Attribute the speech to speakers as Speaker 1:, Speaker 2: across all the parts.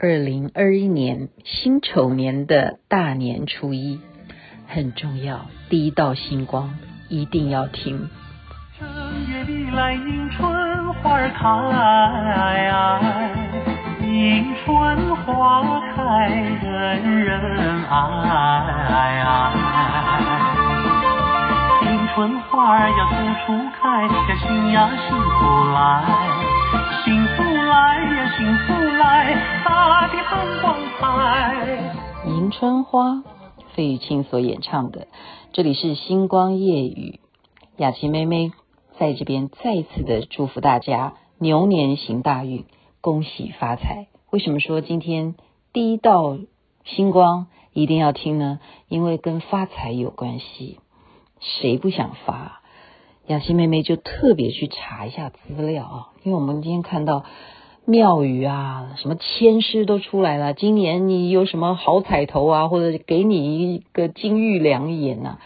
Speaker 1: 二零二一年辛丑年的大年初一很重要，第一道星光一定要听。
Speaker 2: 正月里来迎春花开，迎春花开人人爱，迎春花要处处开，呀新呀幸福来。幸福来呀，幸福来，大地放光彩。
Speaker 1: 迎春花，费玉清所演唱的。这里是星光夜雨，雅琪妹妹在这边再一次的祝福大家牛年行大运，恭喜发财。为什么说今天第一道星光一定要听呢？因为跟发财有关系，谁不想发？雅琪妹妹就特别去查一下资料啊，因为我们今天看到庙宇啊，什么签诗都出来了。今年你有什么好彩头啊，或者给你一个金玉良言呐？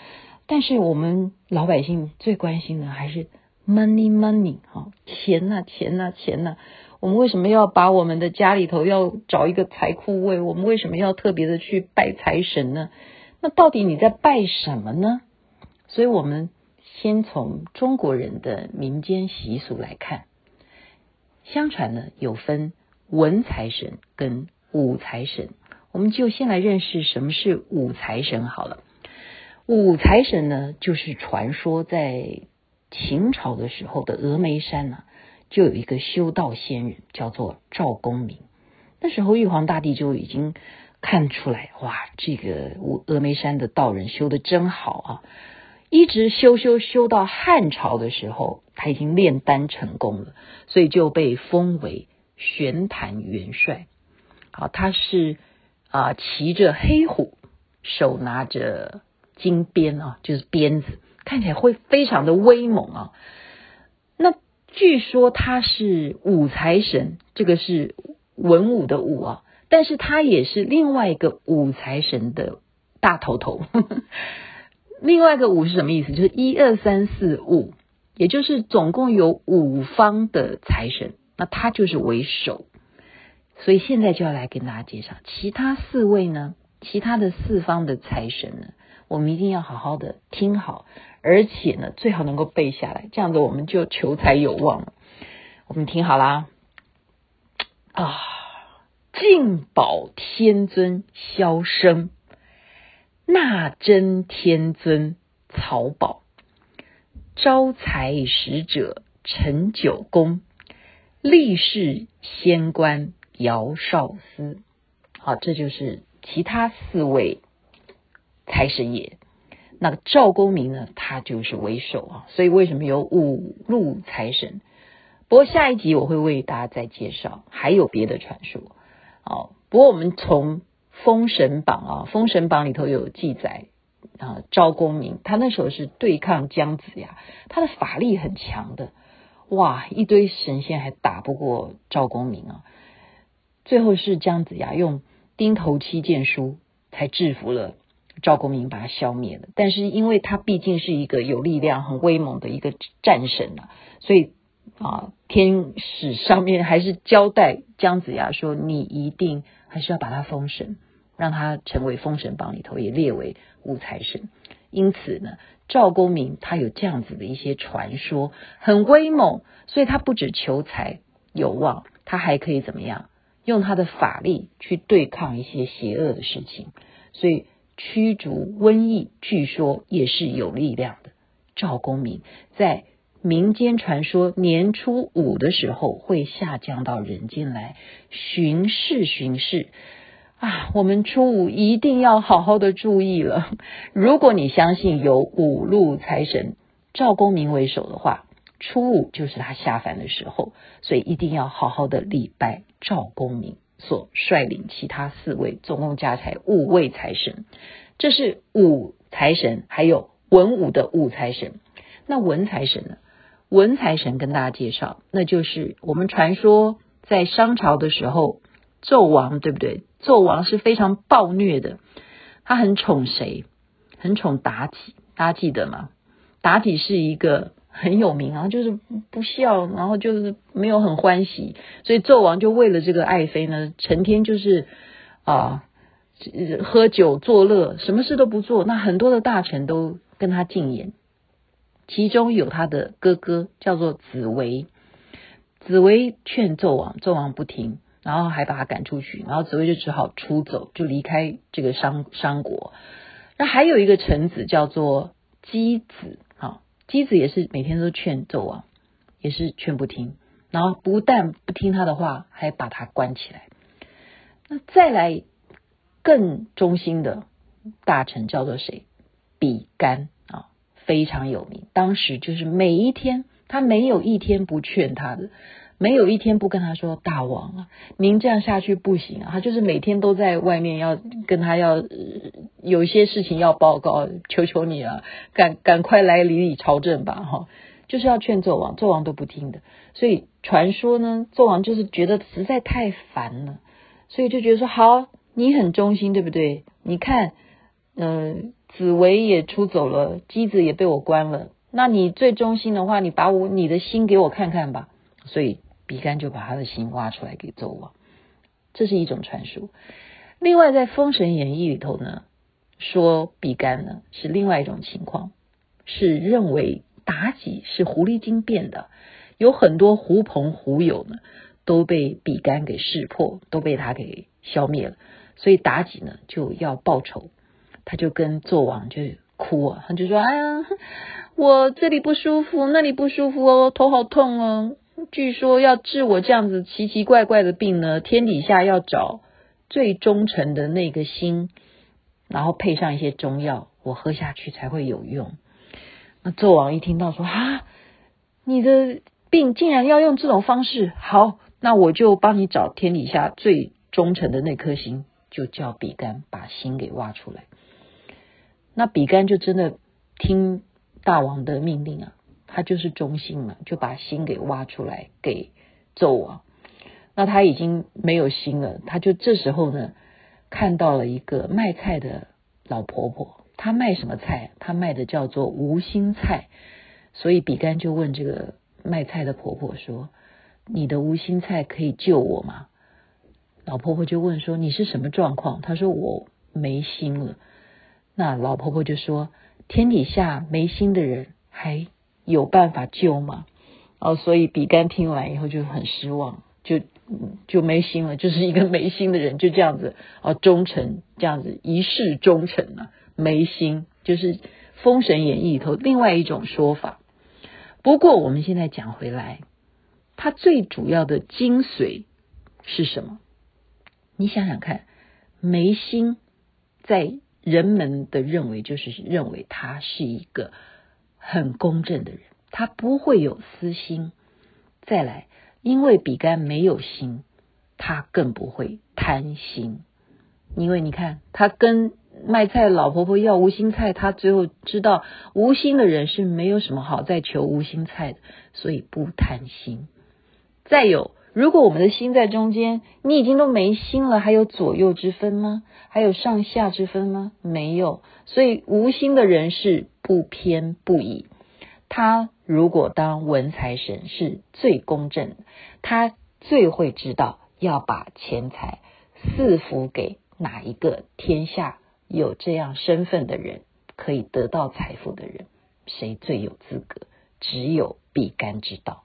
Speaker 1: 但是我们老百姓最关心的还是 money money 哈，钱呐钱呐钱呐。我们为什么要把我们的家里头要找一个财库位？我们为什么要特别的去拜财神呢？那到底你在拜什么呢？所以我们。先从中国人的民间习俗来看，相传呢有分文财神跟武财神，我们就先来认识什么是武财神好了。武财神呢，就是传说在秦朝的时候的峨眉山呢、就有一个修道仙人叫做赵公明。那时候玉皇大帝就已经看出来，哇，这个峨眉山的道人修得真好啊。一直修修修到汉朝的时候，他已经炼丹成功了，所以就被封为玄坛元帅。好，他是啊、骑着黑虎，手拿着金鞭啊，就是鞭子，看起来会非常的威猛啊。那据说他是武财神，这个是文武的武啊，但是他也是另外一个武财神的大头头。另外一个五是什么意思？就是一二三四五，也就是总共有五方的财神，那他就是为首。所以现在就要来跟大家介绍其他四位呢，其他的四方的财神呢，我们一定要好好的听好，而且呢，最好能够背下来，这样子我们就求财有望了。我们听好啦，啊，净宝天尊萧生。纳真天尊曹宝，招财使者陈九公，历世仙官姚少司。好，这就是其他四位财神爷。那个赵公明呢，他就是为首啊。所以为什么有五路财神？不过下一集我会为大家再介绍，还有别的传说。好，不过我们从。《封神榜》啊，《封神榜》里头有记载啊，赵公明他那时候是对抗姜子牙，他的法力很强的，哇，一堆神仙还打不过赵公明啊。最后是姜子牙用钉头七剑书才制服了赵公明，把他消灭了。但是因为他毕竟是一个有力量、很威猛的一个战神啊，所以啊，天使上面还是交代姜子牙说：“你一定还是要把他封神。”让他成为封神榜里头也列为武财神，因此呢，赵公明他有这样子的一些传说，很威猛，所以他不止求财有望，他还可以怎么样？用他的法力去对抗一些邪恶的事情，所以驱逐瘟疫，据说也是有力量的。赵公明在民间传说年初五的时候会下降到人间来巡视巡视。啊，我们初五一定要好好的注意了。如果你相信有五路财神赵公明为首的话，初五就是他下凡的时候，所以一定要好好的礼拜赵公明所率领其他四位，总共加起来五位财神。这是武财神，还有文武的武财神。那文财神呢？文财神跟大家介绍，那就是我们传说在商朝的时候。纣王对不对？纣王是非常暴虐的，他很宠谁？很宠妲己，大家记得吗？妲己是一个很有名啊，就是不孝，然后就是没有很欢喜，所以纣王就为了这个爱妃呢，成天就是啊喝酒作乐，什么事都不做。那很多的大臣都跟他进言，其中有他的哥哥叫做子维，子维劝纣王，纣王不听，然后还把他赶出去，然后子维就只好出走，就离开这个商商国。那还有一个臣子叫做箕子啊。箕子也是每天都劝纣王，也是劝不听，然后不但不听他的话，还把他关起来。那再来更忠心的大臣叫做谁？比干啊，非常有名。当时就是每一天，他没有一天不劝他的。没有一天不跟他说，大王啊，您这样下去不行啊！他就是每天都在外面要跟他要、呃、有一些事情要报告，求求你啊，赶赶快来理理朝政吧！哈，就是要劝纣王，纣王都不听的。所以传说呢，纣王就是觉得实在太烦了，所以就觉得说好，你很忠心，对不对？你看，嗯、呃，子维也出走了，箕子也被我关了，那你最忠心的话，你把我你的心给我看看吧。所以。比干就把他的心挖出来给纣王，这是一种传说。另外，在《封神演义》里头呢，说比干呢是另外一种情况，是认为妲己是狐狸精变的，有很多狐朋狐友呢都被比干给识破，都被他给消灭了。所以妲己呢就要报仇，他就跟纣王就哭啊，他就说：“哎呀，我这里不舒服，那里不舒服哦，头好痛哦。”据说要治我这样子奇奇怪怪的病呢，天底下要找最忠诚的那个心，然后配上一些中药，我喝下去才会有用。那纣王一听到说啊，你的病竟然要用这种方式，好，那我就帮你找天底下最忠诚的那颗心，就叫比干把心给挖出来。那比干就真的听大王的命令啊。他就是忠心嘛，就把心给挖出来给纣王。那他已经没有心了，他就这时候呢，看到了一个卖菜的老婆婆。她卖什么菜？她卖的叫做无心菜。所以比干就问这个卖菜的婆婆说：“你的无心菜可以救我吗？”老婆婆就问说：“你是什么状况？”她说：“我没心了。”那老婆婆就说：“天底下没心的人还。”有办法救吗？哦，所以比干听完以后就很失望，就就没心了，就是一个没心的人，就这样子哦，忠诚这样子一世忠诚啊，没心就是《封神演义》里头另外一种说法。不过我们现在讲回来，它最主要的精髓是什么？你想想看，没心在人们的认为就是认为他是一个。很公正的人，他不会有私心。再来，因为比干没有心，他更不会贪心。因为你看，他跟卖菜老婆婆要无心菜，他最后知道无心的人是没有什么好再求无心菜的，所以不贪心。再有，如果我们的心在中间，你已经都没心了，还有左右之分吗？还有上下之分吗？没有。所以无心的人是。不偏不倚，他如果当文财神是最公正，他最会知道要把钱财赐福给哪一个天下有这样身份的人，可以得到财富的人，谁最有资格？只有比干知道。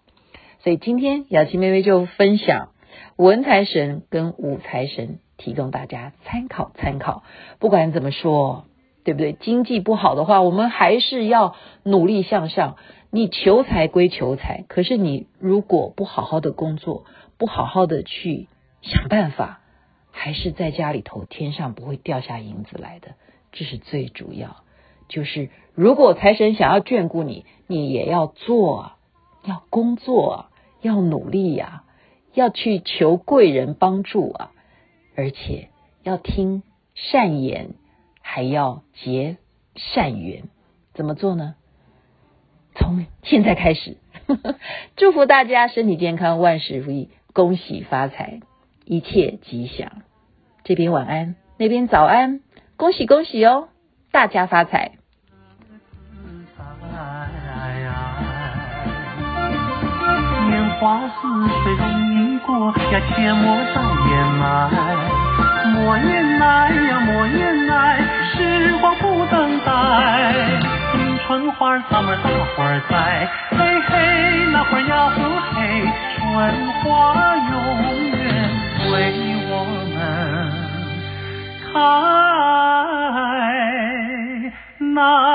Speaker 1: 所以今天雅琪妹妹就分享文财神跟武财神，提供大家参考参考。不管怎么说。对不对？经济不好的话，我们还是要努力向上。你求财归求财，可是你如果不好好的工作，不好好的去想办法，还是在家里头，天上不会掉下银子来的。这是最主要。就是如果财神想要眷顾你，你也要做，要工作，要努力呀，要去求贵人帮助啊，而且要听善言。还要结善缘，怎么做呢？从现在开始，祝福大家身体健康，万事如意，恭喜发财，一切吉祥。这边晚安，那边早安，恭喜恭喜哦，大家发财。
Speaker 2: 花似水容易过，呀，切莫再掩埋，莫掩埋呀，莫掩埋，光不等待。迎春花，咱们大伙儿栽。嘿嘿，那花呀嘿嘿，春花永远为我们开。那。